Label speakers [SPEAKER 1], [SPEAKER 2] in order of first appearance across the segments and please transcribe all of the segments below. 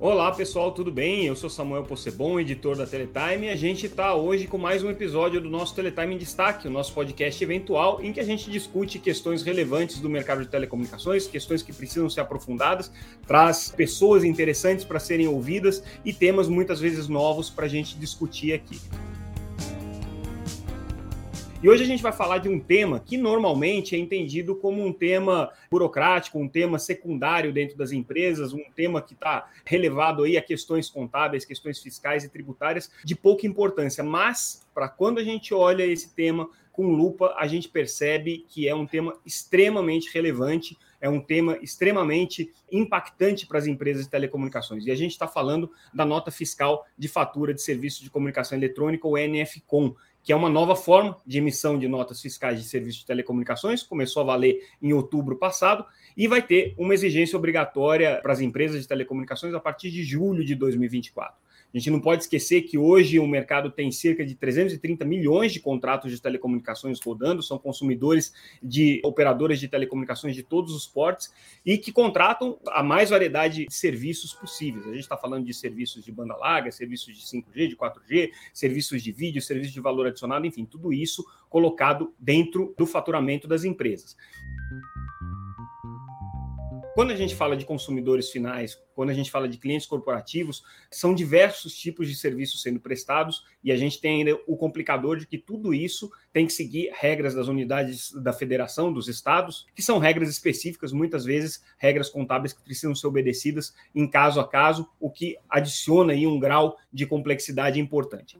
[SPEAKER 1] Olá pessoal, tudo bem? Eu sou Samuel Possebon, editor da Teletime, e a gente está hoje com mais um episódio do nosso Teletime em Destaque, o nosso podcast eventual em que a gente discute questões relevantes do mercado de telecomunicações, questões que precisam ser aprofundadas, traz pessoas interessantes para serem ouvidas e temas muitas vezes novos para a gente discutir aqui. E hoje a gente vai falar de um tema que normalmente é entendido como um tema burocrático, um tema secundário dentro das empresas, um tema que está relevado aí a questões contábeis, questões fiscais e tributárias de pouca importância. Mas, para quando a gente olha esse tema com lupa, a gente percebe que é um tema extremamente relevante, é um tema extremamente impactante para as empresas de telecomunicações. E a gente está falando da nota fiscal de fatura de serviço de comunicação eletrônica, o NFCOM, que é uma nova forma de emissão de notas fiscais de serviços de telecomunicações, começou a valer em outubro passado, e vai ter uma exigência obrigatória para as empresas de telecomunicações a partir de julho de 2024. A gente não pode esquecer que hoje o mercado tem cerca de 330 milhões de contratos de telecomunicações rodando, são consumidores de operadoras de telecomunicações de todos os portes e que contratam a mais variedade de serviços possíveis. A gente está falando de serviços de banda larga, serviços de 5G, de 4G, serviços de vídeo, serviços de valor adicionado, enfim, tudo isso colocado dentro do faturamento das empresas. Quando a gente fala de consumidores finais, quando a gente fala de clientes corporativos, são diversos tipos de serviços sendo prestados e a gente tem ainda o complicador de que tudo isso tem que seguir regras das unidades da federação, dos estados, que são regras específicas, muitas vezes regras contábeis que precisam ser obedecidas em caso a caso, o que adiciona aí um grau de complexidade importante.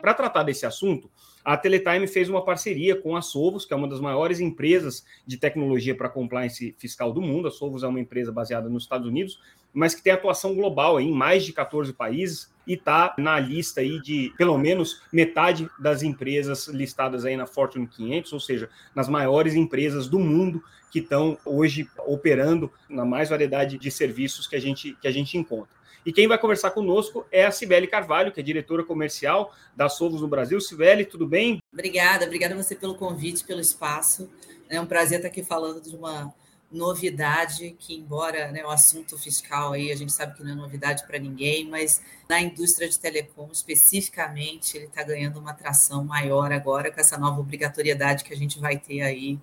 [SPEAKER 1] Para tratar desse assunto, a Teletime fez uma parceria com a Sovos, que é uma das maiores empresas de tecnologia para compliance fiscal do mundo. A Sovos é uma empresa baseada nos Estados Unidos, mas que tem atuação global em mais de 14 países e está na lista aí de pelo menos metade das empresas listadas aí na Fortune 500, ou seja, nas maiores empresas do mundo que estão hoje operando na mais variedade de serviços que a gente, que a gente encontra. E quem vai conversar conosco é a Cibele Carvalho, que é diretora comercial da Sovos no Brasil. Cibele, tudo bem?
[SPEAKER 2] Obrigada, obrigada você pelo convite, pelo espaço. É um prazer estar aqui falando de uma novidade que, embora né, o assunto fiscal aí a gente sabe que não é novidade para ninguém, mas na indústria de telecom especificamente ele está ganhando uma atração maior agora com essa nova obrigatoriedade que a gente vai ter aí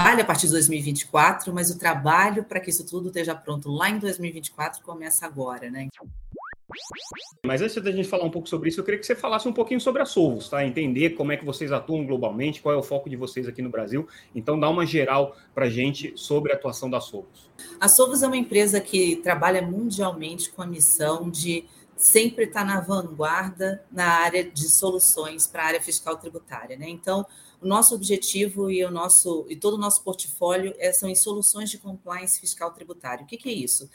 [SPEAKER 2] trabalho a partir de 2024, mas o trabalho para que isso tudo esteja pronto lá em 2024 começa agora, né?
[SPEAKER 1] Mas antes da gente falar um pouco sobre isso, eu queria que você falasse um pouquinho sobre a Sovos, tá? Entender como é que vocês atuam globalmente, qual é o foco de vocês aqui no Brasil. Então, dá uma geral para gente sobre a atuação da Sovos.
[SPEAKER 2] A Sovos é uma empresa que trabalha mundialmente com a missão de sempre estar na vanguarda na área de soluções para a área fiscal tributária, né? Então, o nosso objetivo e o nosso e todo o nosso portfólio é, são em soluções de compliance fiscal tributário. O que, que é isso?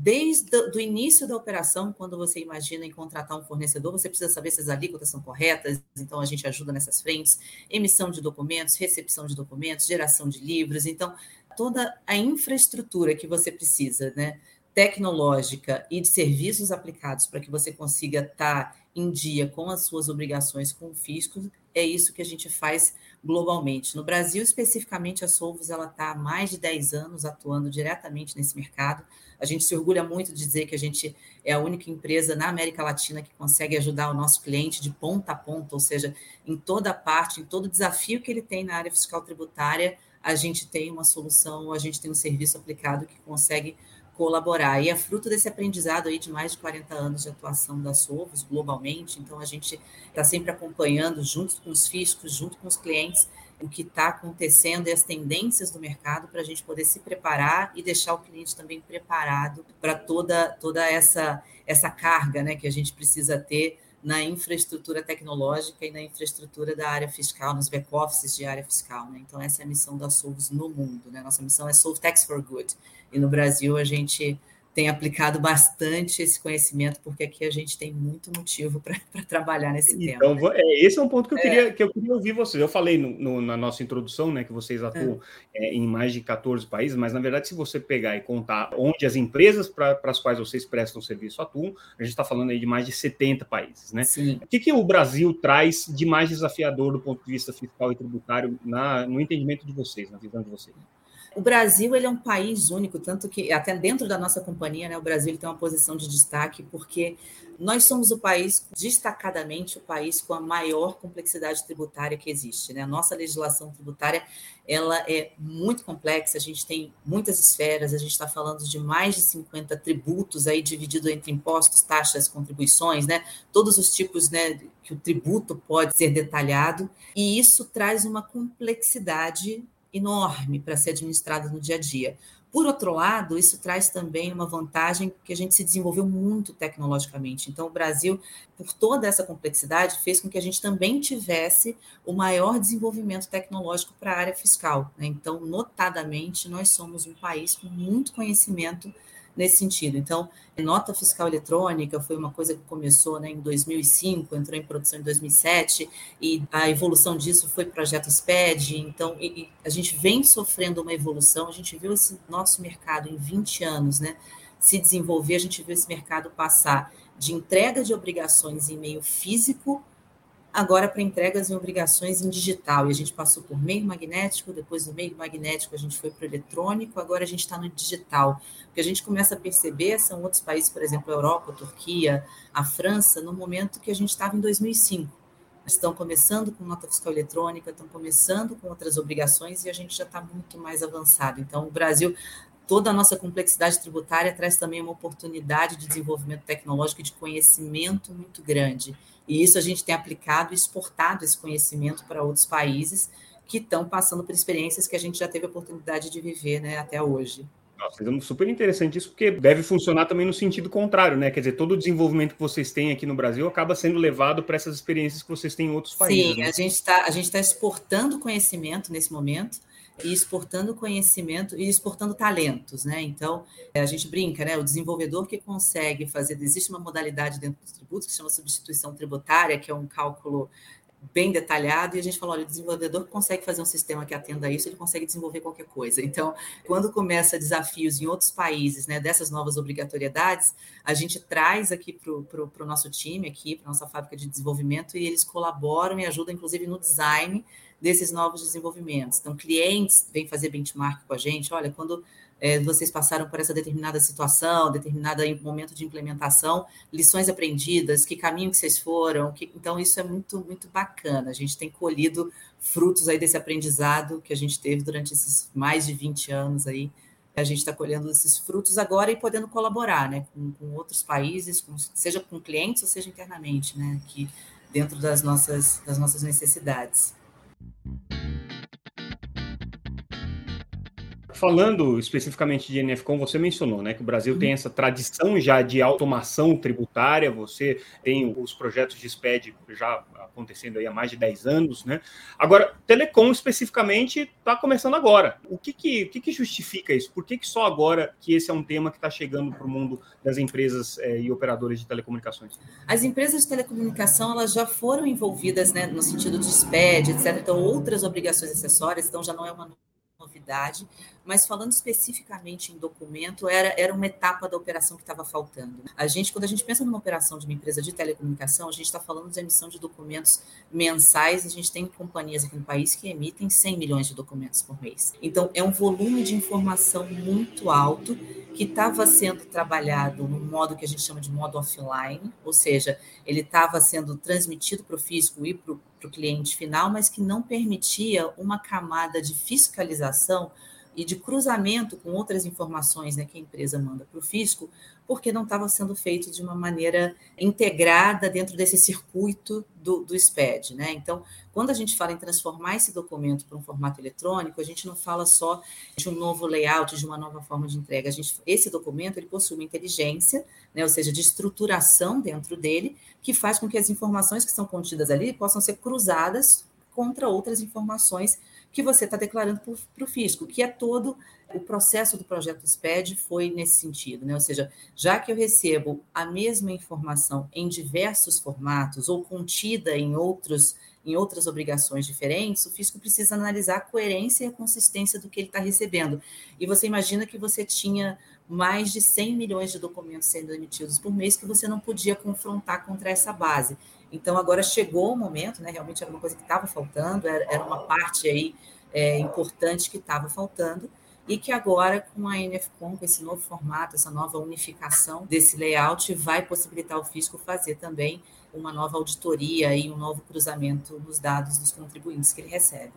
[SPEAKER 2] Desde o início da operação, quando você imagina em contratar um fornecedor, você precisa saber se as alíquotas são corretas, então a gente ajuda nessas frentes, emissão de documentos, recepção de documentos, geração de livros, então toda a infraestrutura que você precisa, né, tecnológica e de serviços aplicados para que você consiga estar em dia com as suas obrigações com o fisco, é isso que a gente faz globalmente. No Brasil, especificamente, a Solvos está há mais de 10 anos atuando diretamente nesse mercado. A gente se orgulha muito de dizer que a gente é a única empresa na América Latina que consegue ajudar o nosso cliente de ponta a ponta, ou seja, em toda parte, em todo desafio que ele tem na área fiscal tributária, a gente tem uma solução, a gente tem um serviço aplicado que consegue colaborar. E é fruto desse aprendizado aí de mais de 40 anos de atuação da Sovos globalmente. Então, a gente está sempre acompanhando, junto com os fiscos, junto com os clientes, o que está acontecendo e as tendências do mercado para a gente poder se preparar e deixar o cliente também preparado para toda, toda essa, essa carga né, que a gente precisa ter na infraestrutura tecnológica e na infraestrutura da área fiscal, nos back-offices de área fiscal. Né? Então, essa é a missão da Solvos no mundo. Né? Nossa missão é Solve Tax for Good. E no Brasil, a gente tem aplicado bastante esse conhecimento, porque aqui a gente tem muito motivo para trabalhar nesse
[SPEAKER 1] então,
[SPEAKER 2] tema.
[SPEAKER 1] Né? É, esse é um ponto que eu, queria, é. que eu queria ouvir vocês. Eu falei no, no, na nossa introdução né, que vocês atuam é. É, em mais de 14 países, mas na verdade, se você pegar e contar onde as empresas para as quais vocês prestam serviço atuam, a gente está falando aí de mais de 70 países. Né?
[SPEAKER 2] Sim.
[SPEAKER 1] O que, que o Brasil traz de mais desafiador do ponto de vista fiscal e tributário na, no entendimento de vocês, na visão de vocês?
[SPEAKER 2] O Brasil ele é um país único, tanto que até dentro da nossa companhia, né, o Brasil tem uma posição de destaque, porque nós somos o país, destacadamente, o país com a maior complexidade tributária que existe. Né? A nossa legislação tributária ela é muito complexa, a gente tem muitas esferas, a gente está falando de mais de 50 tributos aí dividido entre impostos, taxas, contribuições, né? todos os tipos né, que o tributo pode ser detalhado, e isso traz uma complexidade enorme para ser administrado no dia a dia. Por outro lado, isso traz também uma vantagem que a gente se desenvolveu muito tecnologicamente. Então, o Brasil, por toda essa complexidade, fez com que a gente também tivesse o maior desenvolvimento tecnológico para a área fiscal. Né? Então, notadamente, nós somos um país com muito conhecimento nesse sentido. Então, nota fiscal eletrônica foi uma coisa que começou né, em 2005, entrou em produção em 2007, e a evolução disso foi projeto SPED. Então, e, e a gente vem sofrendo uma evolução, a gente viu esse nosso mercado em 20 anos né, se desenvolver, a gente viu esse mercado passar de entrega de obrigações em meio físico agora para entregas e obrigações em digital. E a gente passou por meio magnético, depois do meio magnético a gente foi para o eletrônico, agora a gente está no digital. O que a gente começa a perceber são outros países, por exemplo, a Europa, a Turquia, a França, no momento que a gente estava em 2005. Estão começando com nota fiscal eletrônica, estão começando com outras obrigações e a gente já está muito mais avançado. Então, o Brasil toda a nossa complexidade tributária traz também uma oportunidade de desenvolvimento tecnológico e de conhecimento muito grande. E isso a gente tem aplicado e exportado esse conhecimento para outros países que estão passando por experiências que a gente já teve a oportunidade de viver né, até hoje.
[SPEAKER 1] Nossa, é super interessante isso, porque deve funcionar também no sentido contrário, né? Quer dizer, todo o desenvolvimento que vocês têm aqui no Brasil acaba sendo levado para essas experiências que vocês têm em outros países.
[SPEAKER 2] Sim, né? a gente está tá exportando conhecimento nesse momento e exportando conhecimento e exportando talentos, né? Então, a gente brinca, né? O desenvolvedor que consegue fazer, existe uma modalidade dentro dos tributos que chama substituição tributária, que é um cálculo bem detalhado, e a gente falou, olha, o desenvolvedor que consegue fazer um sistema que atenda a isso, ele consegue desenvolver qualquer coisa. Então, quando começa desafios em outros países, né, dessas novas obrigatoriedades, a gente traz aqui para o nosso time, aqui, para nossa fábrica de desenvolvimento, e eles colaboram e ajudam, inclusive, no design desses novos desenvolvimentos. Então, clientes vêm fazer benchmark com a gente, olha, quando é, vocês passaram por essa determinada situação, determinado momento de implementação, lições aprendidas, que caminho que vocês foram, que, então isso é muito, muito bacana. A gente tem colhido frutos aí desse aprendizado que a gente teve durante esses mais de 20 anos aí. A gente está colhendo esses frutos agora e podendo colaborar né, com, com outros países, com, seja com clientes ou seja internamente, né, aqui dentro das nossas, das nossas necessidades. Mm-hmm.
[SPEAKER 1] Falando especificamente de NFCom, você mencionou né, que o Brasil uhum. tem essa tradição já de automação tributária, você tem os projetos de SPED já acontecendo aí há mais de 10 anos. Né? Agora, Telecom especificamente está começando agora. O que, que, o que, que justifica isso? Por que, que só agora que esse é um tema que está chegando para o mundo das empresas é, e operadores de telecomunicações?
[SPEAKER 2] As empresas de telecomunicação elas já foram envolvidas né, no sentido de SPED, etc. Então, outras obrigações acessórias, então já não é uma novidade, mas falando especificamente em documento, era, era uma etapa da operação que estava faltando. A gente, quando a gente pensa numa operação de uma empresa de telecomunicação, a gente está falando de emissão de documentos mensais, a gente tem companhias aqui no país que emitem 100 milhões de documentos por mês. Então, é um volume de informação muito alto que estava sendo trabalhado no modo que a gente chama de modo offline, ou seja, ele estava sendo transmitido para o físico e para o cliente final, mas que não permitia uma camada de fiscalização e de cruzamento com outras informações né, que a empresa manda para o fisco, porque não estava sendo feito de uma maneira integrada dentro desse circuito do, do SPED. Né? Então, quando a gente fala em transformar esse documento para um formato eletrônico, a gente não fala só de um novo layout, de uma nova forma de entrega. Gente, esse documento ele possui uma inteligência, né, ou seja, de estruturação dentro dele, que faz com que as informações que são contidas ali possam ser cruzadas contra outras informações que você está declarando para o fisco, que é todo o processo do projeto SPED foi nesse sentido, né? Ou seja, já que eu recebo a mesma informação em diversos formatos ou contida em outros em outras obrigações diferentes, o fisco precisa analisar a coerência e a consistência do que ele está recebendo. E você imagina que você tinha mais de 100 milhões de documentos sendo emitidos por mês que você não podia confrontar contra essa base. Então, agora chegou o momento, né? Realmente era uma coisa que estava faltando, era, era uma parte aí é, importante que estava faltando. e que agora, com a NFCom, com esse novo formato, essa nova unificação desse layout, vai possibilitar o fisco fazer também uma nova auditoria e um novo cruzamento nos dados dos contribuintes que ele recebe.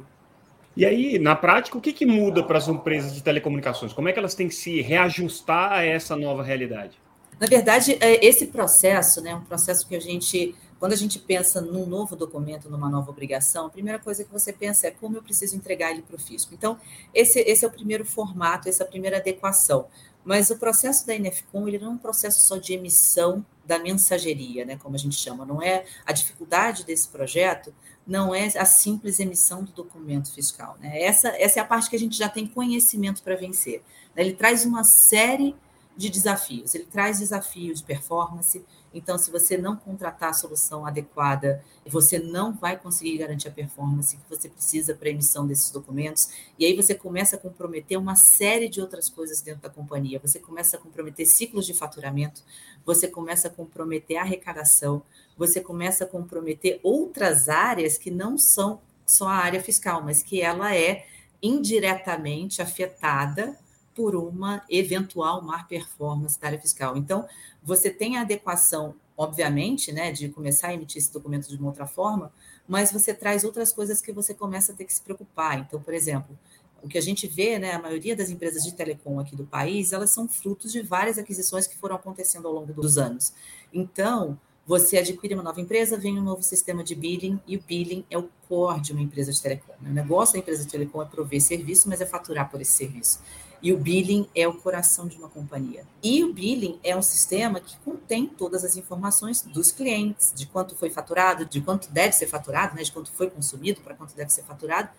[SPEAKER 1] E aí, na prática, o que, que muda para as empresas de telecomunicações? Como é que elas têm que se reajustar a essa nova realidade?
[SPEAKER 2] Na verdade, é, esse processo, né, um processo que a gente, quando a gente pensa num novo documento, numa nova obrigação, a primeira coisa que você pensa é como eu preciso entregar ele para o fisco. Então, esse, esse é o primeiro formato, essa é a primeira adequação. Mas o processo da NFCom, ele não é um processo só de emissão da mensageria, né, como a gente chama, não é a dificuldade desse projeto, não é a simples emissão do documento fiscal. Né? Essa, essa é a parte que a gente já tem conhecimento para vencer. Ele traz uma série de desafios. Ele traz desafios de performance. Então, se você não contratar a solução adequada, você não vai conseguir garantir a performance que você precisa para a emissão desses documentos. E aí você começa a comprometer uma série de outras coisas dentro da companhia. Você começa a comprometer ciclos de faturamento, você começa a comprometer arrecadação, você começa a comprometer outras áreas que não são só a área fiscal, mas que ela é indiretamente afetada por uma eventual má performance da área fiscal. Então, você tem a adequação, obviamente, né, de começar a emitir esse documento de uma outra forma, mas você traz outras coisas que você começa a ter que se preocupar. Então, por exemplo, o que a gente vê, né, a maioria das empresas de telecom aqui do país, elas são frutos de várias aquisições que foram acontecendo ao longo dos anos. Então, você adquire uma nova empresa, vem um novo sistema de billing, e o billing é o core de uma empresa de telecom. O negócio da empresa de telecom é prover serviço, mas é faturar por esse serviço. E o billing é o coração de uma companhia. E o billing é um sistema que contém todas as informações dos clientes, de quanto foi faturado, de quanto deve ser faturado, né, de quanto foi consumido, para quanto deve ser faturado.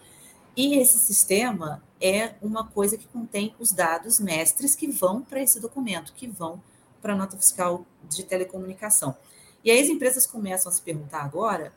[SPEAKER 2] E esse sistema é uma coisa que contém os dados mestres que vão para esse documento, que vão para a nota fiscal de telecomunicação. E aí as empresas começam a se perguntar agora: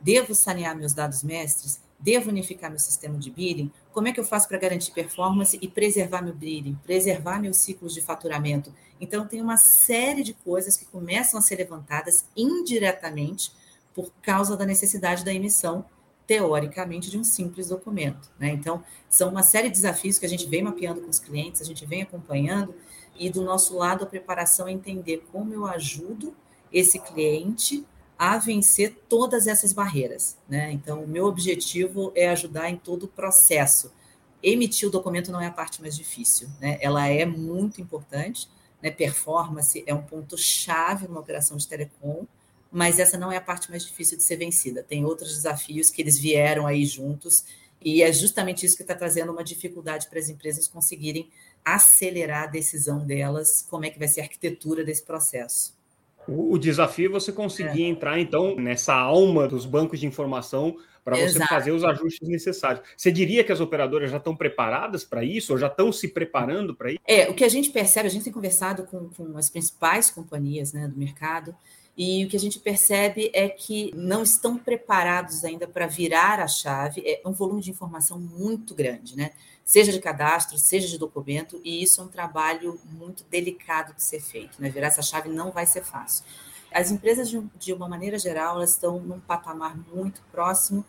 [SPEAKER 2] devo sanear meus dados mestres? Devo unificar meu sistema de billing? Como é que eu faço para garantir performance e preservar meu billing, preservar meus ciclos de faturamento? Então, tem uma série de coisas que começam a ser levantadas indiretamente por causa da necessidade da emissão, teoricamente, de um simples documento. Né? Então, são uma série de desafios que a gente vem mapeando com os clientes, a gente vem acompanhando, e do nosso lado, a preparação é entender como eu ajudo esse cliente a vencer todas essas barreiras. Né? Então, o meu objetivo é ajudar em todo o processo. Emitir o documento não é a parte mais difícil, né? ela é muito importante. Né? Performance é um ponto-chave numa operação de telecom, mas essa não é a parte mais difícil de ser vencida. Tem outros desafios que eles vieram aí juntos, e é justamente isso que está trazendo uma dificuldade para as empresas conseguirem acelerar a decisão delas, como é que vai ser a arquitetura desse processo.
[SPEAKER 1] O, desafio é você conseguir é. entrar, então, nessa alma dos bancos de informação para você Exato. fazer os ajustes necessários. Você diria que as operadoras já estão preparadas para isso, ou já estão se preparando para isso?
[SPEAKER 2] É, o que a gente percebe, a gente tem conversado com, com as principais companhias né, do mercado, e o que a gente percebe é que não estão preparados ainda para virar a chave. É um volume de informação muito grande, né? Seja de cadastro, seja de documento, e isso é um trabalho muito delicado de ser feito. Né? Virar essa chave não vai ser fácil. As empresas, de uma maneira geral, elas estão num patamar muito próximo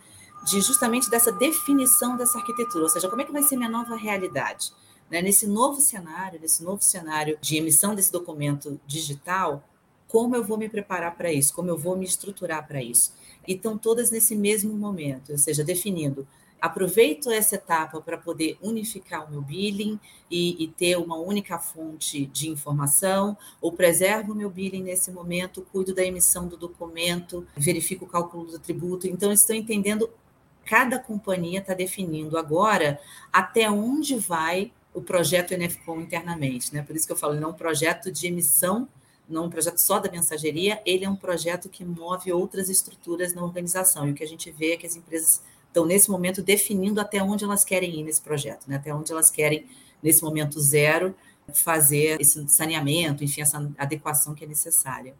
[SPEAKER 2] de justamente dessa definição dessa arquitetura, ou seja, como é que vai ser minha nova realidade? Né? Nesse novo cenário, nesse novo cenário de emissão desse documento digital, como eu vou me preparar para isso, como eu vou me estruturar para isso. E estão todas nesse mesmo momento, ou seja, definindo. Aproveito essa etapa para poder unificar o meu billing e, e, ter uma única fonte de informação, ou preservo o meu billing nesse momento, cuido da emissão do documento, verifico o cálculo do tributo. Então, estou entendendo, cada companhia está definindo agora até onde vai o projeto NFCOM internamente. Né? Por isso que eu falo, não é um projeto de emissão não é um projeto só da mensageria, ele é um projeto que move outras estruturas na organização. E o que a gente vê é que as empresas estão, nesse momento, definindo até onde elas querem ir nesse projeto, né? até onde elas querem, nesse momento zero, fazer esse saneamento, enfim, essa adequação que é necessária.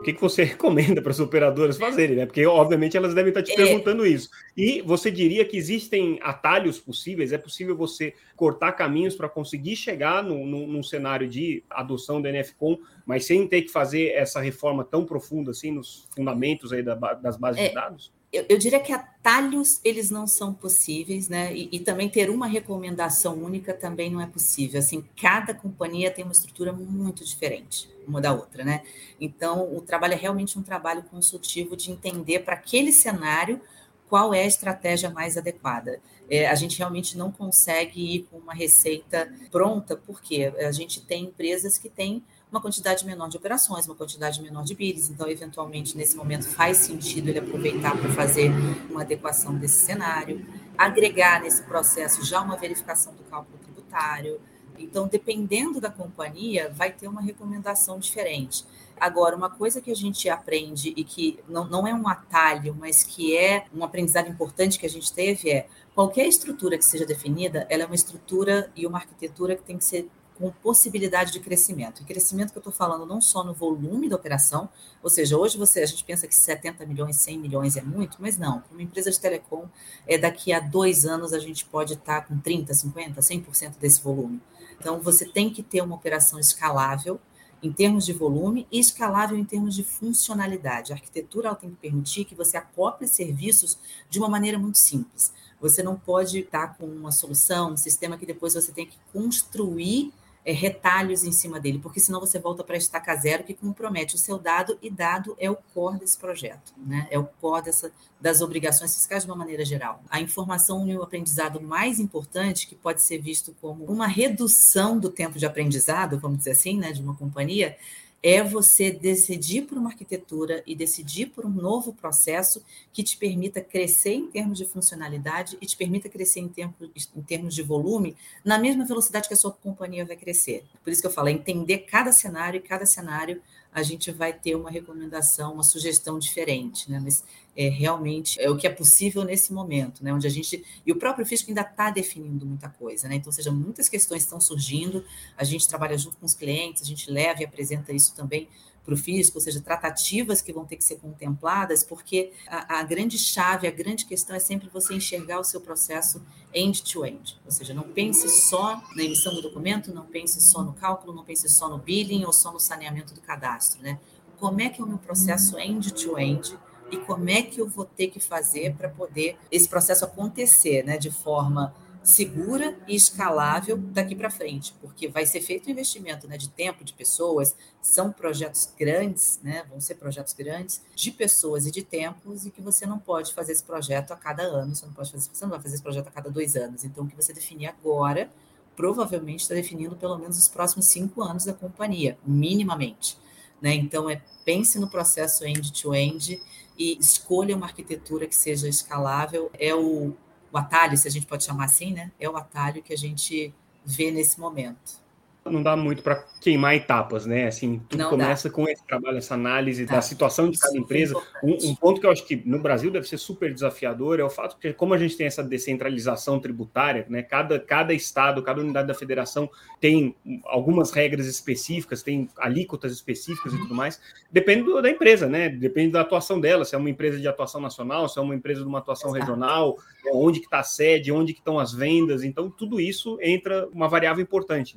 [SPEAKER 1] O que, que você recomenda para as operadoras fazerem, né? Porque, obviamente, elas devem estar te é. perguntando isso. E você diria que existem atalhos possíveis? É possível você cortar caminhos para conseguir chegar no, no, num cenário de adoção da NFCOM, mas sem ter que fazer essa reforma tão profunda assim nos fundamentos aí da, das bases é. de dados?
[SPEAKER 2] Eu, eu, diria que atalhos eles não são possíveis, né? E, e, também ter uma recomendação única também não é possível. Assim, cada companhia tem uma estrutura muito diferente uma da outra, né? Então, o trabalho é realmente um trabalho consultivo de entender para aquele cenário qual é a estratégia mais adequada. É, a gente realmente não consegue ir com uma receita pronta, porque a gente tem empresas que têm uma quantidade menor de operações, uma quantidade menor de billings, então, eventualmente, nesse momento, faz sentido ele aproveitar para fazer uma adequação desse cenário, agregar nesse processo já uma verificação do cálculo tributário. Então, dependendo da companhia, vai ter uma recomendação diferente. Agora, uma coisa que a gente aprende e que não, não é um atalho, mas que é um aprendizado importante que a gente teve é qualquer estrutura que seja definida, ela é uma estrutura e uma arquitetura que tem que ser com possibilidade de crescimento. E crescimento que eu estou falando não só no volume da operação, ou seja, hoje você a gente pensa que 70 milhões, 100 milhões é muito, mas não. Uma empresa de telecom, é, daqui a dois anos a gente pode estar com 30, 50, 100% desse volume. Então, você tem que ter uma operação escalável em termos de volume e escalável em termos de funcionalidade. A arquitetura tem que permitir que você acople serviços de uma maneira muito simples. Você não pode estar com uma solução, um sistema que depois você tem que construir é, retalhos em cima dele, porque senão você volta para estaca zero, que compromete o seu dado, e dado é o core desse projeto, né? é o core dessa, das obrigações fiscais de uma maneira geral. A informação e o aprendizado mais importante, que pode ser visto como uma redução do tempo de aprendizado, vamos dizer assim, né, de uma companhia, é você decidir por uma arquitetura e decidir por um novo processo que te permita crescer em termos de funcionalidade e te permita crescer em termos, em termos de volume na mesma velocidade que a sua companhia vai crescer. Por isso que eu falo, é entender cada cenário e cada cenário a gente vai ter uma recomendação, uma sugestão diferente, né? Mas é, realmente é o que é possível nesse momento, né? Onde a gente e o próprio fisco ainda está definindo muita coisa, né? Então, seja, muitas questões estão surgindo. A gente trabalha junto com os clientes, a gente leva e apresenta isso também para o fisco, ou seja, tratativas que vão ter que ser contempladas, porque a, a, grande chave, a grande questão é sempre você enxergar o seu processo end-to-end. -end. Ou seja, não pense só na emissão do documento, não pense só no cálculo, não pense só no billing ou só no saneamento do cadastro, né? Como é que é o meu processo end-to-end? -end, e como é que eu vou ter que fazer para poder esse processo acontecer, né, de forma segura e escalável daqui para frente, porque vai ser feito um investimento né, de tempo, de pessoas, são projetos grandes, né, vão ser projetos grandes, de pessoas e de tempos, e que você não pode fazer esse projeto a cada ano, você não pode fazer, você não vai fazer esse projeto a cada dois anos. Então, o que você definir agora, provavelmente está definindo pelo menos os próximos cinco anos da companhia, minimamente. Né? Então, é pense no processo end-to-end -end e escolha uma arquitetura que seja escalável. É o o atalho, se a gente pode chamar assim, né? É o atalho que a gente vê nesse momento
[SPEAKER 1] não dá muito para queimar etapas, né? Assim, tudo não começa dá. com esse trabalho, essa análise tá. da situação de cada empresa. Um, um, ponto que eu acho que no Brasil deve ser super desafiador é o fato que, como a gente tem essa descentralização tributária, né? Cada, cada estado, cada unidade da federação tem algumas regras específicas, tem alíquotas específicas e tudo mais. Depende do, da empresa, né? Depende da atuação dela, se é uma empresa de atuação nacional, se é uma empresa de uma atuação Exato. regional, onde que está a sede, onde que estão as vendas. Então, tudo isso entra uma variável importante,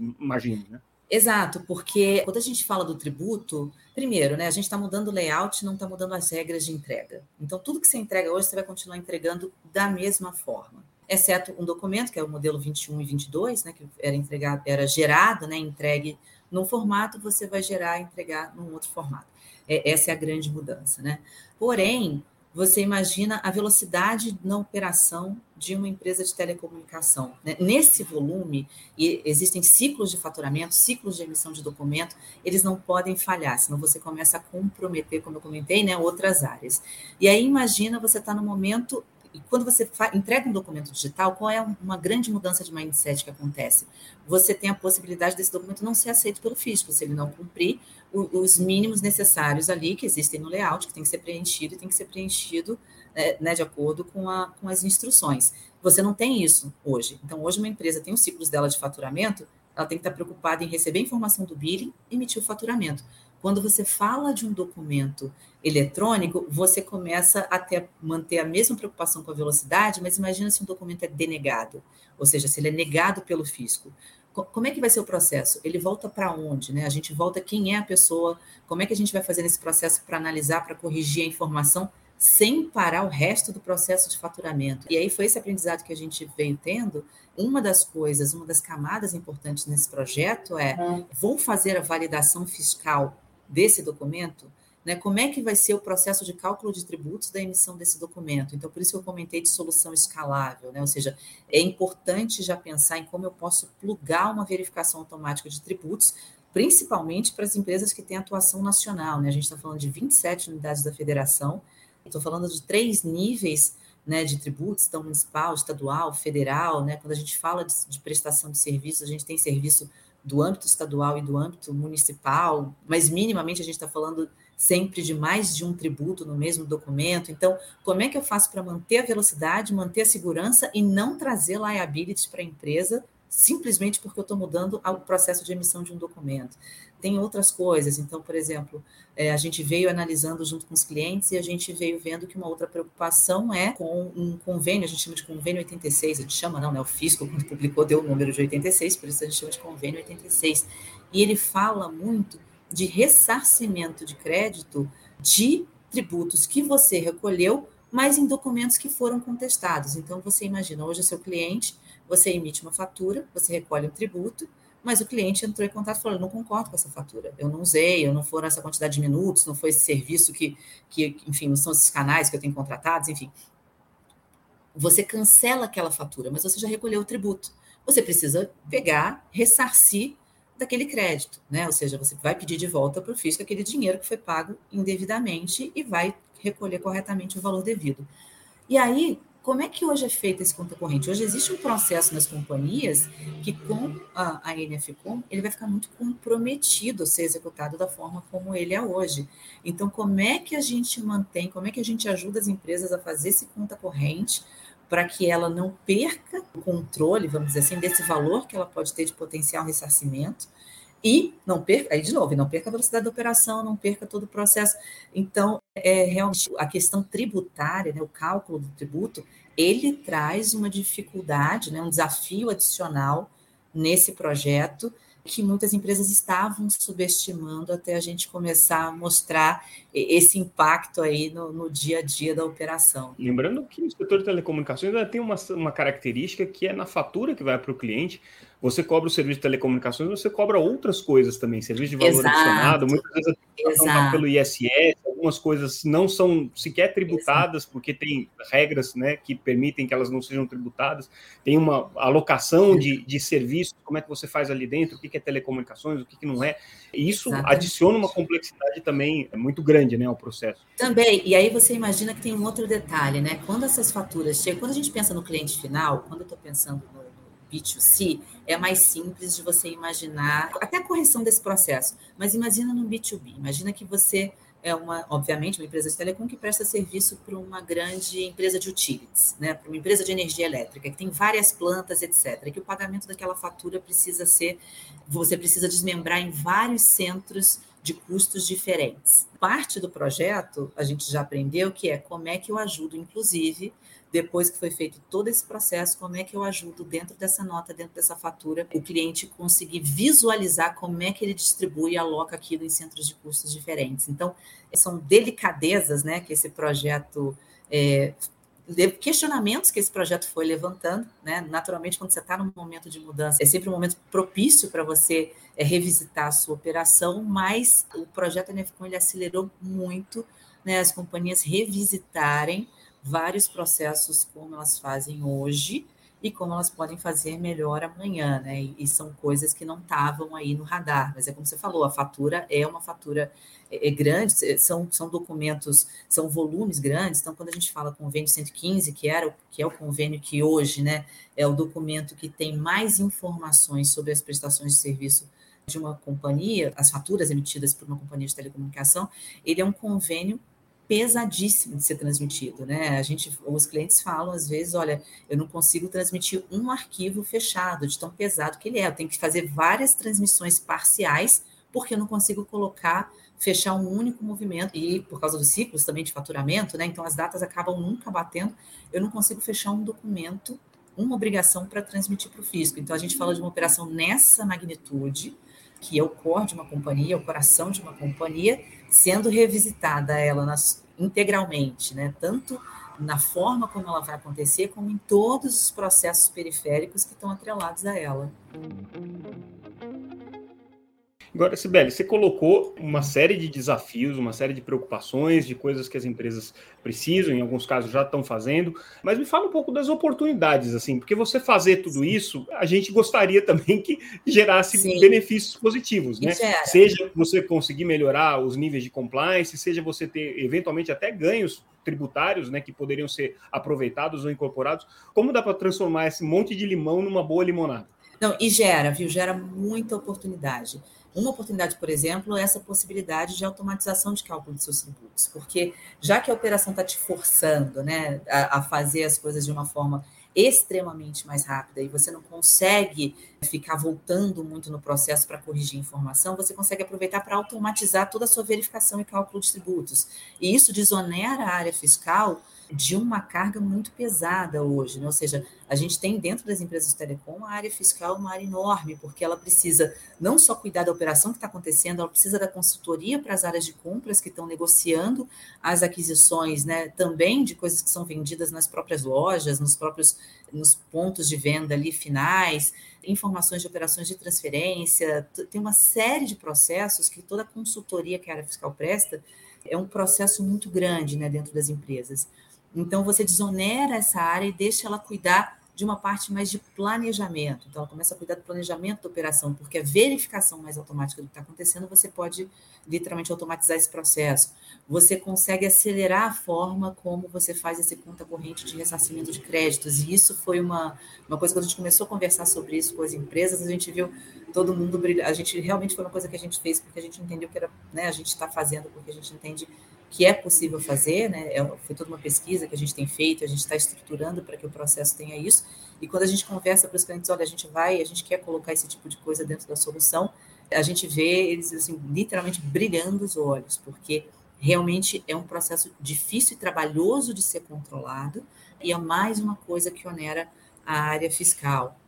[SPEAKER 1] né?
[SPEAKER 2] Exato, porque quando a gente fala do tributo, primeiro, né, a gente está mudando o layout, não está mudando as regras de entrega. Então, tudo que você entrega hoje, você vai continuar entregando da mesma forma, exceto um documento, que é o modelo 21 e 22, né, que era entregado, era gerado, né, entregue num formato, você vai gerar e entregar num outro formato. É, essa é a grande mudança, né? Porém, você imagina a velocidade na operação de uma empresa de telecomunicação. Né? Nesse volume, e existem ciclos de faturamento, ciclos de emissão de documento, eles não podem falhar, senão você começa a comprometer, como eu comentei, né, outras áreas. E aí imagina você estar tá no momento e quando você entrega um documento digital, qual é uma grande mudança de mindset que acontece? Você tem a possibilidade desse documento não ser aceito pelo fisco, se ele não cumprir os mínimos necessários ali, que existem no layout, que tem que ser preenchido e tem que ser preenchido né, né, de acordo com, a, com as instruções. Você não tem isso hoje. Então, hoje uma empresa tem os ciclos dela de faturamento, ela tem que estar preocupada em receber informação do billing e emitir o faturamento. Quando você fala de um documento eletrônico, você começa a ter, manter a mesma preocupação com a velocidade, mas imagina se um documento é denegado, ou seja, se ele é negado pelo fisco. Como é que vai ser o processo? Ele volta para onde? Né? A gente volta quem é a pessoa, como é que a gente vai fazer nesse processo para analisar, para corrigir a informação sem parar o resto do processo de faturamento. E aí foi esse aprendizado que a gente veio tendo. Uma das coisas, uma das camadas importantes nesse projeto é: é. vou fazer a validação fiscal desse documento? Né, como é que vai ser o processo de cálculo de tributos da emissão desse documento? Então, por isso que eu comentei de solução escalável, né? ou seja, é importante já pensar em como eu posso plugar uma verificação automática de tributos, principalmente para as empresas que têm atuação nacional. Né? A gente está falando de 27 unidades da federação, estou falando de três níveis né, de tributos, então municipal, estadual, federal. Né? Quando a gente fala de, de prestação de serviços, a gente tem serviço do âmbito estadual e do âmbito municipal, mas minimamente a gente está falando sempre de mais de um tributo no mesmo documento. Então, como é que eu faço para manter a velocidade, manter a segurança e não trazer liabilities para a empresa simplesmente porque eu estou mudando o processo de emissão de um documento? Tem outras coisas. Então, por exemplo, é, a gente veio analisando junto com os clientes e a gente veio vendo que uma outra preocupação é com um convênio, a gente chama de convênio 86, a gente chama, não, né? O fisco, quando publicou, deu o número de 86, por isso a gente chama de convênio 86. E ele fala muito de ressarcimento de crédito de tributos que você recolheu, mas em documentos que foram contestados. Então, você imagina, hoje é seu cliente, você emite uma fatura, você recolhe um tributo, mas o cliente entrou em contato e falou: não concordo com essa fatura, eu não usei, eu não foram essa quantidade de minutos, não foi esse serviço que, que, enfim, não são esses canais que eu tenho contratados, enfim. Você cancela aquela fatura, mas você já recolheu o tributo. Você precisa pegar, ressarcir daquele crédito, né? Ou seja, você vai pedir de volta para o fisco aquele dinheiro que foi pago indevidamente e vai recolher corretamente o valor devido. E aí, como é que hoje é feito esse conta corrente? Hoje existe um processo nas companhias que, com a, a NFCom, ele vai ficar muito comprometido a ser executado da forma como ele é hoje. Então, como é que a gente mantém, como é que a gente ajuda as empresas a fazer esse conta corrente para que ela não perca o controle, vamos dizer assim, desse valor que ela pode ter de potencial ressarcimento e não perca, aí de novo, não perca a velocidade da operação, não perca todo o processo. Então, é realmente a questão tributária, né, o cálculo do tributo, ele traz uma dificuldade, né, um desafio adicional nesse projeto que muitas empresas estavam subestimando até a gente começar a mostrar esse impacto aí no, no dia a dia da operação.
[SPEAKER 1] Lembrando que o setor de telecomunicações tem uma, uma característica que é na fatura que vai para o cliente, você cobra o serviço de telecomunicações, você cobra outras coisas também, serviço de valor Exato. adicionado, muitas vezes a pelo ISS, algumas coisas não são sequer tributadas, Exato. porque tem regras né, que permitem que elas não sejam tributadas, tem uma alocação de, de serviços, como é que você faz ali dentro, o que é telecomunicações, o que não é. E isso Exatamente. adiciona uma complexidade também muito grande né, ao processo.
[SPEAKER 2] Também, e aí você imagina que tem um outro detalhe, né? Quando essas faturas chegam, quando a gente pensa no cliente final, quando eu estou pensando no B2C, é mais simples de você imaginar, até a correção desse processo, mas imagina no B2B, imagina que você é uma, obviamente, uma empresa de telecom que presta serviço para uma grande empresa de utilities, né, para uma empresa de energia elétrica, que tem várias plantas, etc., que o pagamento daquela fatura precisa ser, você precisa desmembrar em vários centros de custos diferentes. Parte do projeto, a gente já aprendeu que é como é que eu ajudo, inclusive, depois que foi feito todo esse processo, como é que eu ajudo dentro dessa nota, dentro dessa fatura, o cliente conseguir visualizar como é que ele distribui e aloca aquilo em centros de custos diferentes. Então, são delicadezas né, que esse projeto é, questionamentos que esse projeto foi levantando, né? Naturalmente, quando você está num momento de mudança, é sempre um momento propício para você é, revisitar a sua operação, mas o projeto NFCom ele acelerou muito né, as companhias revisitarem vários processos como elas fazem hoje e como elas podem fazer melhor amanhã, né? E, e são coisas que não estavam aí no radar, mas é como você falou, a fatura é uma fatura é, é grande, são, são documentos, são volumes grandes, então quando a gente fala convênio 115, que era que é o convênio que hoje, né, é o documento que tem mais informações sobre as prestações de serviço de uma companhia, as faturas emitidas por uma companhia de telecomunicação, ele é um convênio pesadíssimo de ser transmitido, né? A gente, os clientes falam às vezes, olha, eu não consigo transmitir um arquivo fechado, de tão pesado que ele é. Eu tenho que fazer várias transmissões parciais porque eu não consigo colocar, fechar um único movimento e por causa dos ciclos também de faturamento, né? Então as datas acabam nunca batendo. Eu não consigo fechar um documento, uma obrigação para transmitir para o fisco. Então a gente fala de uma operação nessa magnitude que é o core de uma companhia, o coração de uma companhia, sendo revisitada ela nas, integralmente, né? Tanto na forma como ela vai acontecer, como em todos os processos periféricos que estão atrelados a ela.
[SPEAKER 1] Agora, Sibeli, você colocou uma série de desafios, uma série de preocupações, de coisas que as empresas precisam, em alguns casos já estão fazendo, mas me fala um pouco das oportunidades, assim, porque você fazer tudo isso, a gente gostaria também que gerasse Sim. benefícios positivos, né? Seja você conseguir melhorar os níveis de compliance, seja você ter eventualmente até ganhos tributários, né, que poderiam ser aproveitados ou incorporados. Como dá para transformar esse monte de limão numa boa limonada?
[SPEAKER 2] Não, e gera, viu? Gera muita oportunidade. Uma oportunidade, por exemplo, é essa possibilidade de automatização de cálculo de seus tributos, porque já que a operação está te forçando né, a, a fazer as coisas de uma forma extremamente mais rápida e você não consegue ficar voltando muito no processo para corrigir informação, você consegue aproveitar para automatizar toda a sua verificação e cálculo de tributos. E isso desonera a área fiscal de uma carga muito pesada hoje, né? ou seja, a gente tem dentro das empresas de telecom a área fiscal uma área enorme, porque ela precisa não só cuidar da operação que está acontecendo, ela precisa da consultoria para as áreas de compras que estão negociando as aquisições, né? também de coisas que são vendidas nas próprias lojas, nos próprios nos pontos de venda ali finais, informações de operações de transferência, tem uma série de processos que toda consultoria que a área fiscal presta é um processo muito grande né, dentro das empresas. Então, você desonera essa área e deixa ela cuidar de uma parte mais de planejamento. Então, ela começa a cuidar do planejamento da operação, porque a verificação mais automática do que está acontecendo, você pode literalmente automatizar esse processo. Você consegue acelerar a forma como você faz esse conta corrente de ressarcimento de créditos. E isso foi uma, uma coisa que a gente começou a conversar sobre isso com as empresas, a gente viu todo mundo brilhar. A gente realmente foi uma coisa que a gente fez porque a gente entendeu que era, né, a gente está fazendo porque a gente entende que é possível fazer, né? É, foi toda uma pesquisa que a gente tem feito, a gente está estruturando para que o processo tenha isso. E quando a gente conversa para os clientes, olha, a gente vai, a gente quer colocar esse tipo de coisa dentro da solução, a gente vê eles assim, literalmente brilhando os olhos, porque realmente é um processo difícil e trabalhoso de ser controlado, e é mais uma coisa que onera a área fiscal.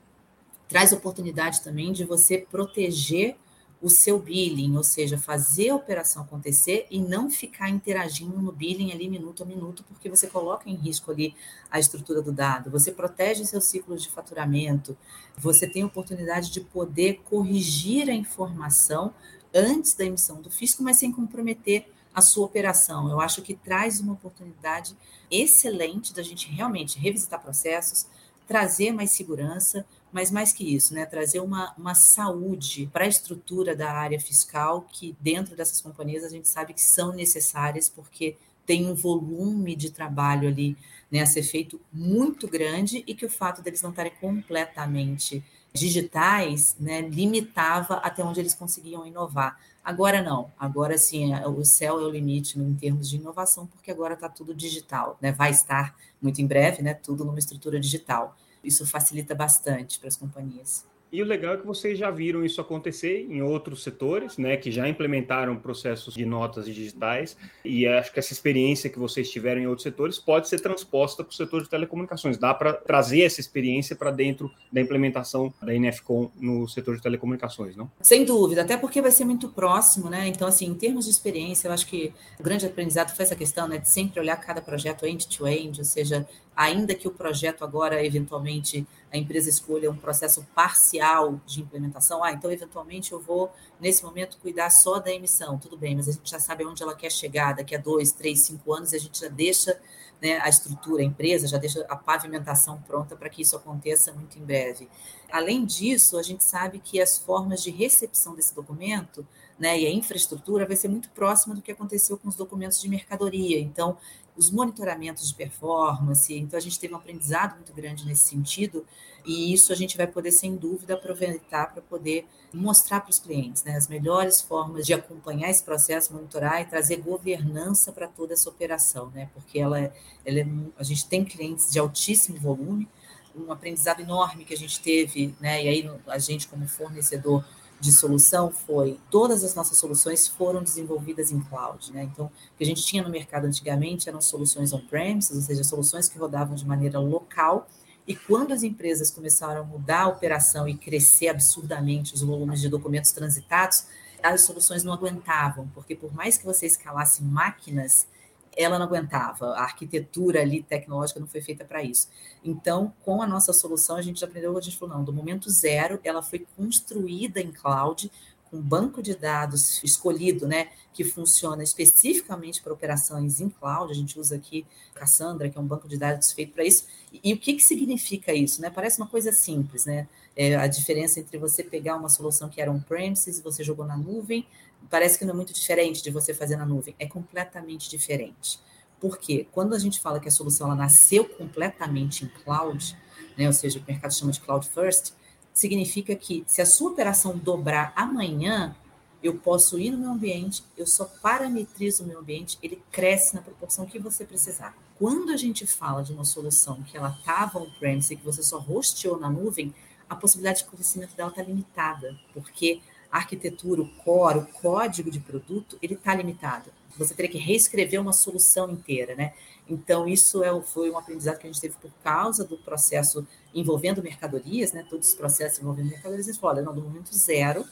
[SPEAKER 2] Traz oportunidade também de você proteger o seu billing, ou seja, fazer a operação acontecer e não ficar interagindo no billing ali minuto a minuto, porque você coloca em risco ali a estrutura do dado, você protege seus ciclos de faturamento, você tem oportunidade de poder corrigir a informação antes da emissão do fisco, mas sem comprometer a sua operação. Eu acho que traz uma oportunidade excelente da gente realmente revisitar processos, trazer mais segurança, mas mais que isso, né, trazer uma, uma saúde para a estrutura da área fiscal, que dentro dessas companhias a gente sabe que são necessárias, porque tem um volume de trabalho ali né, a ser feito muito grande e que o fato deles não estarem completamente digitais né, limitava até onde eles conseguiam inovar. Agora não, agora sim, é, o céu é o limite em termos de inovação, porque agora está tudo digital, né? vai estar muito em breve, né, tudo numa estrutura digital isso facilita bastante para as companhias.
[SPEAKER 1] E o legal é que vocês já viram isso acontecer em outros setores, né, que já implementaram processos de notas digitais, e acho que essa experiência que vocês tiveram em outros setores pode ser transposta para o setor de telecomunicações. Dá para trazer essa experiência para dentro da implementação da NFCom no setor de telecomunicações, não?
[SPEAKER 2] Sem dúvida, até porque vai ser muito próximo, né? Então, assim, em termos de experiência, eu acho que o grande aprendizado foi essa questão, né, de sempre olhar cada projeto end-to-end, -end, ou seja, ainda que o projeto agora, eventualmente, a empresa escolha um processo parcial de implementação, ah, então, eventualmente, eu vou, nesse momento, cuidar só da emissão, tudo bem, mas a gente já sabe onde ela quer chegar daqui a dois, três, cinco anos, a gente já deixa né, a estrutura, a empresa, já deixa a pavimentação pronta para que isso aconteça muito em breve. Além disso, a gente sabe que as formas de recepção desse documento né, e a infraestrutura vai ser muito próxima do que aconteceu com os documentos de mercadoria. Então, os monitoramentos de performance. Então, a gente teve um aprendizado muito grande nesse sentido, e isso a gente vai poder, sem dúvida, aproveitar para poder mostrar para os clientes né, as melhores formas de acompanhar esse processo, monitorar e trazer governança para toda essa operação, né? Porque ela, é, ela é, a gente tem clientes de altíssimo volume, um aprendizado enorme que a gente teve, né? E aí a gente, como fornecedor, de solução foi todas as nossas soluções foram desenvolvidas em cloud, né? Então, o que a gente tinha no mercado antigamente eram soluções on-premises, ou seja, soluções que rodavam de maneira local. E quando as empresas começaram a mudar a operação e crescer absurdamente os volumes de documentos transitados, as soluções não aguentavam, porque por mais que você escalasse máquinas, ela não aguentava, a arquitetura ali tecnológica não foi feita para isso. Então, com a nossa solução, a gente aprendeu, a gente falou, não, do momento zero, ela foi construída em cloud, com banco de dados escolhido, né, que funciona especificamente para operações em cloud. A gente usa aqui Cassandra, que é um banco de dados feito para isso. E, e, o que, que significa isso? Né? Parece uma coisa simples, né? É a diferença entre você pegar uma solução que era on-premises e você jogou na nuvem, parece que não é muito diferente de você fazer na nuvem. É completamente diferente. Porque quando a gente fala que a solução ela nasceu completamente em cloud, né, ou seja, o mercado chama de cloud first, significa que se a sua operação dobrar amanhã, eu posso ir no meu ambiente, eu só parametrizo o meu ambiente, ele cresce na proporção que você precisar. Quando a gente fala de uma solução que ela estava on-premise e que você só hosteou na nuvem, a possibilidade de crescimento dela está limitada, porque a arquitetura, o core, o código de produto, ele está limitado. Você teria que reescrever uma solução inteira, né? Então, isso é, foi um aprendizado que a gente teve por causa do processo envolvendo mercadorias, né? Todos os processos envolvendo mercadorias. A gente falou, olha, não, do momento zero,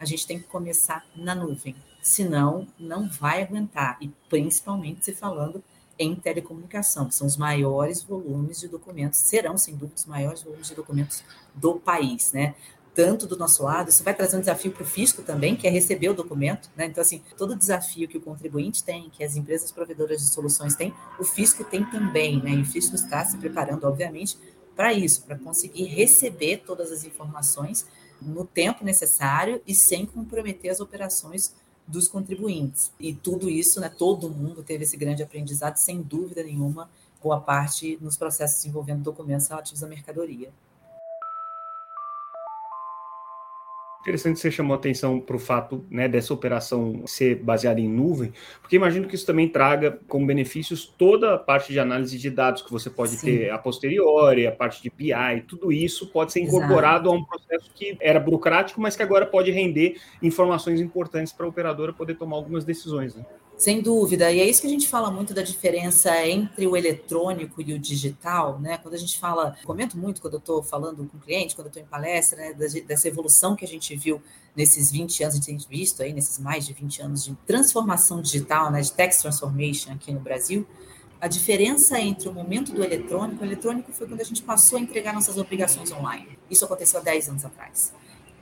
[SPEAKER 2] a gente tem que começar na nuvem. Senão, não vai aguentar. E principalmente se falando em telecomunicação, que são os maiores volumes de documentos, serão, sem dúvida, os maiores volumes de documentos do país, né? Tanto do nosso lado, isso vai trazer um desafio para o fisco também, que é receber o documento, né? Então, assim, todo desafio que o contribuinte tem, que as empresas provedoras de soluções têm, o fisco tem também, né? E o fisco está se preparando, obviamente, para isso, para conseguir receber todas as informações no tempo necessário e sem comprometer as operações dos contribuintes. E tudo isso, né, todo mundo teve esse grande aprendizado, sem dúvida nenhuma, boa parte nos processos envolvendo documentos relativos à mercadoria.
[SPEAKER 1] Interessante você chamou atenção para o fato né, dessa operação ser baseada em nuvem, porque imagino que isso também traga como benefícios toda a parte de análise de dados que você pode Sim. ter a posteriori, a parte de BI, tudo isso pode ser incorporado Exato. a um processo que era burocrático, mas que agora pode render informações importantes para a operadora poder tomar algumas decisões. Né?
[SPEAKER 2] Sem dúvida, e é isso que a gente fala muito da diferença entre o eletrônico e o digital, né? Quando a gente fala, comento muito quando eu estou falando com cliente, quando eu estou em palestra, né? dessa evolução que a gente viu nesses 20 anos, a gente tem visto aí, nesses mais de 20 anos de transformação digital, né? De tax transformation aqui no Brasil. A diferença entre o momento do eletrônico, o eletrônico foi quando a gente passou a entregar nossas obrigações online. Isso aconteceu há 10 anos atrás.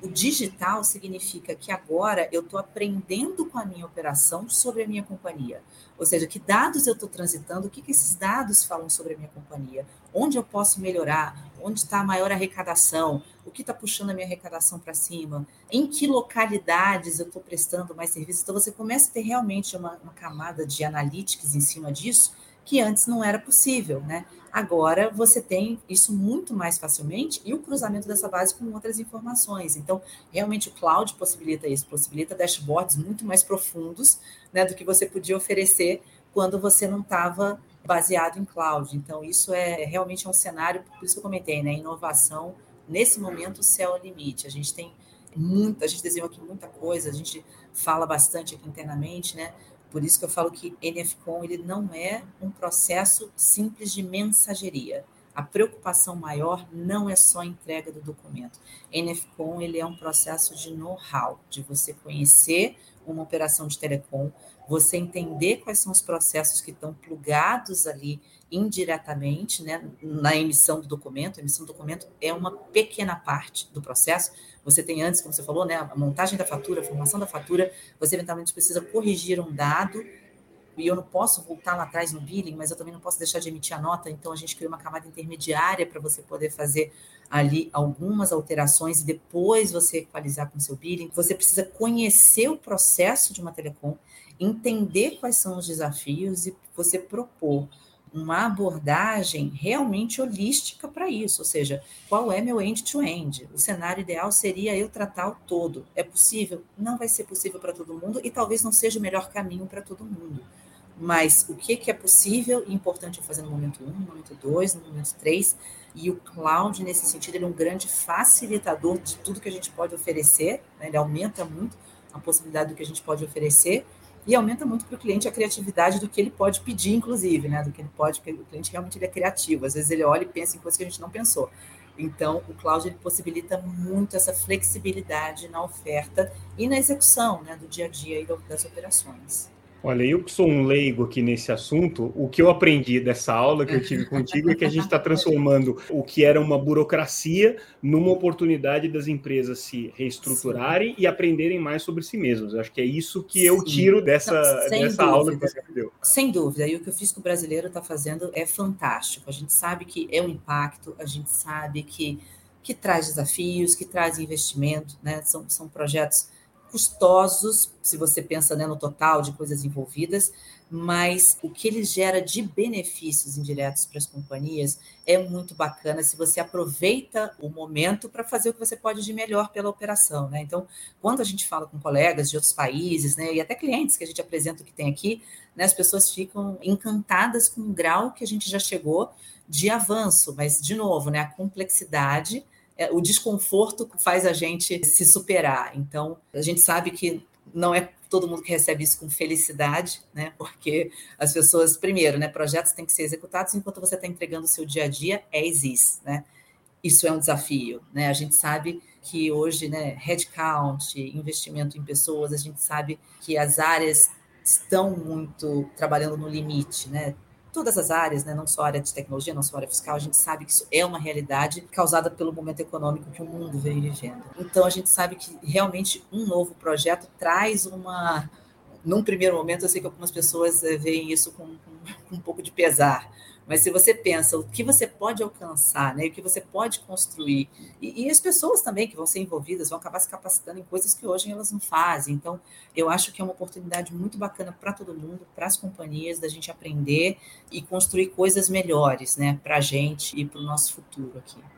[SPEAKER 2] O digital significa que agora eu estou aprendendo com a minha operação sobre a minha companhia. Ou seja, que dados eu estou transitando, o que, que esses dados falam sobre a minha companhia, onde eu posso melhorar, onde está a maior arrecadação, o que está puxando a minha arrecadação para cima, em que localidades eu estou prestando mais serviços. Então, você começa a ter realmente uma, uma camada de analytics em cima disso que antes não era possível, né? Agora você tem isso muito mais facilmente e o cruzamento dessa base com outras informações. Então, realmente o cloud possibilita isso, possibilita dashboards muito mais profundos né, do que você podia oferecer quando você não estava baseado em cloud. Então, isso é realmente um cenário, por isso que eu comentei, né? Inovação, nesse momento, o céu é o limite. A gente tem muita, a gente desenhou aqui muita coisa, a gente fala bastante aqui internamente, né? Por isso que eu falo que NFCOM ele não é um processo simples de mensageria. A preocupação maior não é só a entrega do documento. NFCOM ele é um processo de know-how, de você conhecer uma operação de telecom, você entender quais são os processos que estão plugados ali indiretamente né, na emissão do documento. A emissão do documento é uma pequena parte do processo. Você tem antes, como você falou, né, a montagem da fatura, a formação da fatura, você eventualmente precisa corrigir um dado e eu não posso voltar lá atrás no billing, mas eu também não posso deixar de emitir a nota, então a gente cria uma camada intermediária para você poder fazer ali algumas alterações e depois você equalizar com o seu billing. Você precisa conhecer o processo de uma telecom, entender quais são os desafios e você propor uma abordagem realmente holística para isso, ou seja, qual é meu end-to-end? -end? O cenário ideal seria eu tratar o todo. É possível? Não vai ser possível para todo mundo e talvez não seja o melhor caminho para todo mundo. Mas o que, que é possível e importante fazer no momento 1, um, no momento 2, no momento 3, e o cloud, nesse sentido, ele é um grande facilitador de tudo que a gente pode oferecer, né? ele aumenta muito a possibilidade do que a gente pode oferecer, e aumenta muito para o cliente a criatividade do que ele pode pedir, inclusive, né? Do que ele pode, porque o cliente realmente ele é criativo. Às vezes ele olha e pensa em coisas que a gente não pensou. Então, o cloud ele possibilita muito essa flexibilidade na oferta e na execução né, do dia a dia e das operações.
[SPEAKER 1] Olha, eu que sou um leigo aqui nesse assunto, o que eu aprendi dessa aula que eu tive contigo é que a gente está transformando o que era uma burocracia numa oportunidade das empresas se reestruturarem Sim. e aprenderem mais sobre si mesmos. Eu acho que é isso que eu tiro dessa, Não, dessa aula que você deu.
[SPEAKER 2] Sem dúvida, e o que o brasileiro está fazendo é fantástico. A gente sabe que é um impacto, a gente sabe que, que traz desafios, que traz investimento, né? São, são projetos custosos, se você pensa né, no total de coisas envolvidas, mas o que ele gera de benefícios indiretos para as companhias é muito bacana se você aproveita o momento para fazer o que você pode de melhor pela operação. Né? Então, quando a gente fala com colegas de outros países, né, e até clientes que a gente apresenta o que tem aqui, né, as pessoas ficam encantadas com o grau que a gente já chegou de avanço, mas, de novo, né, a complexidade o desconforto faz a gente se superar. Então, a gente sabe que não é todo mundo que recebe isso com felicidade, né? Porque as pessoas, primeiro, né? Projetos têm que ser executados enquanto você está entregando o seu dia a dia, é existe, né? Isso é um desafio, né? A gente sabe que hoje, né? Headcount, investimento em pessoas, a gente sabe que as áreas estão muito trabalhando no limite, né? Todas as áreas, né, não só a área de tecnologia, não só a área fiscal, a gente sabe que isso é uma realidade causada pelo momento econômico que o mundo vem vivendo. Então, a gente sabe que realmente um novo projeto traz uma. Num primeiro momento, eu sei que algumas pessoas eh, veem isso com, com um pouco de pesar, mas se você pensa o que você pode alcançar, né, o que você pode construir, e, e, as pessoas também que vão ser envolvidas vão acabar se capacitando em coisas que hoje elas não fazem. Então, eu acho que é uma oportunidade muito bacana para todo mundo, para as companhias, da gente aprender e construir coisas melhores né, para a gente e para o nosso futuro aqui.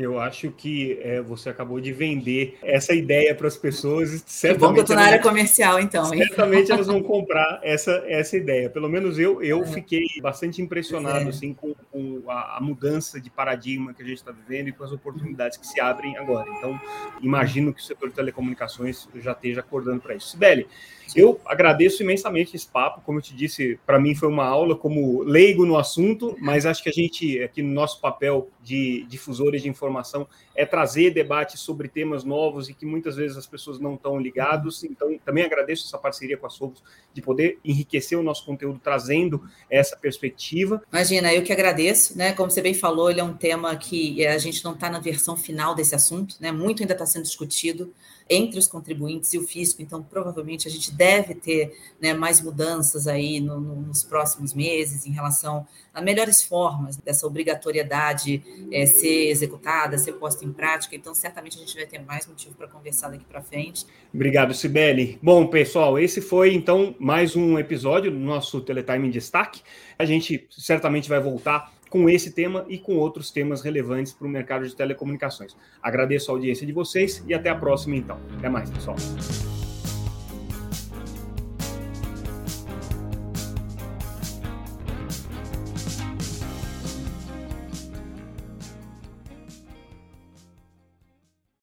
[SPEAKER 1] Eu acho que é, você acabou de vender essa ideia para as pessoas.
[SPEAKER 2] Certamente bom que eu estou na área comercial, então.
[SPEAKER 1] Hein? Certamente elas vão comprar essa, essa ideia. Pelo menos eu, eu é. fiquei bastante impressionado é. assim, com, com a, a, mudança de paradigma que a gente está vivendo e com as oportunidades que se abrem agora. Então, imagino que o setor de telecomunicações já esteja acordando para isso. Sibeli, eu agradeço imensamente esse papo. Como eu te disse, para mim foi uma aula como leigo no assunto, mas acho que a gente, aqui no nosso papel de difusores de informação, é trazer debates sobre temas novos e que muitas vezes as pessoas não estão ligados. Então, também agradeço essa parceria com a Sovos de poder enriquecer o nosso conteúdo trazendo essa perspectiva.
[SPEAKER 2] Imagina, eu que agradeço, né? Como você bem falou, ele é um tema que a gente não está na versão final desse assunto, né? Muito ainda está sendo discutido entre os contribuintes e o fisco, então provavelmente a gente deve ter né, mais mudanças aí no, no, nos próximos meses em relação a melhores formas dessa obrigatoriedade é, ser executada, ser posta em prática, então certamente a gente vai ter mais motivo para conversar daqui para frente.
[SPEAKER 1] Obrigado, Sibeli. Bom, pessoal, esse foi então mais um episódio do nosso Teletime em Destaque. A gente certamente vai voltar com esse tema e com outros temas relevantes para o mercado de telecomunicações. Agradeço a audiência de vocês e até a próxima, então. Até mais, pessoal.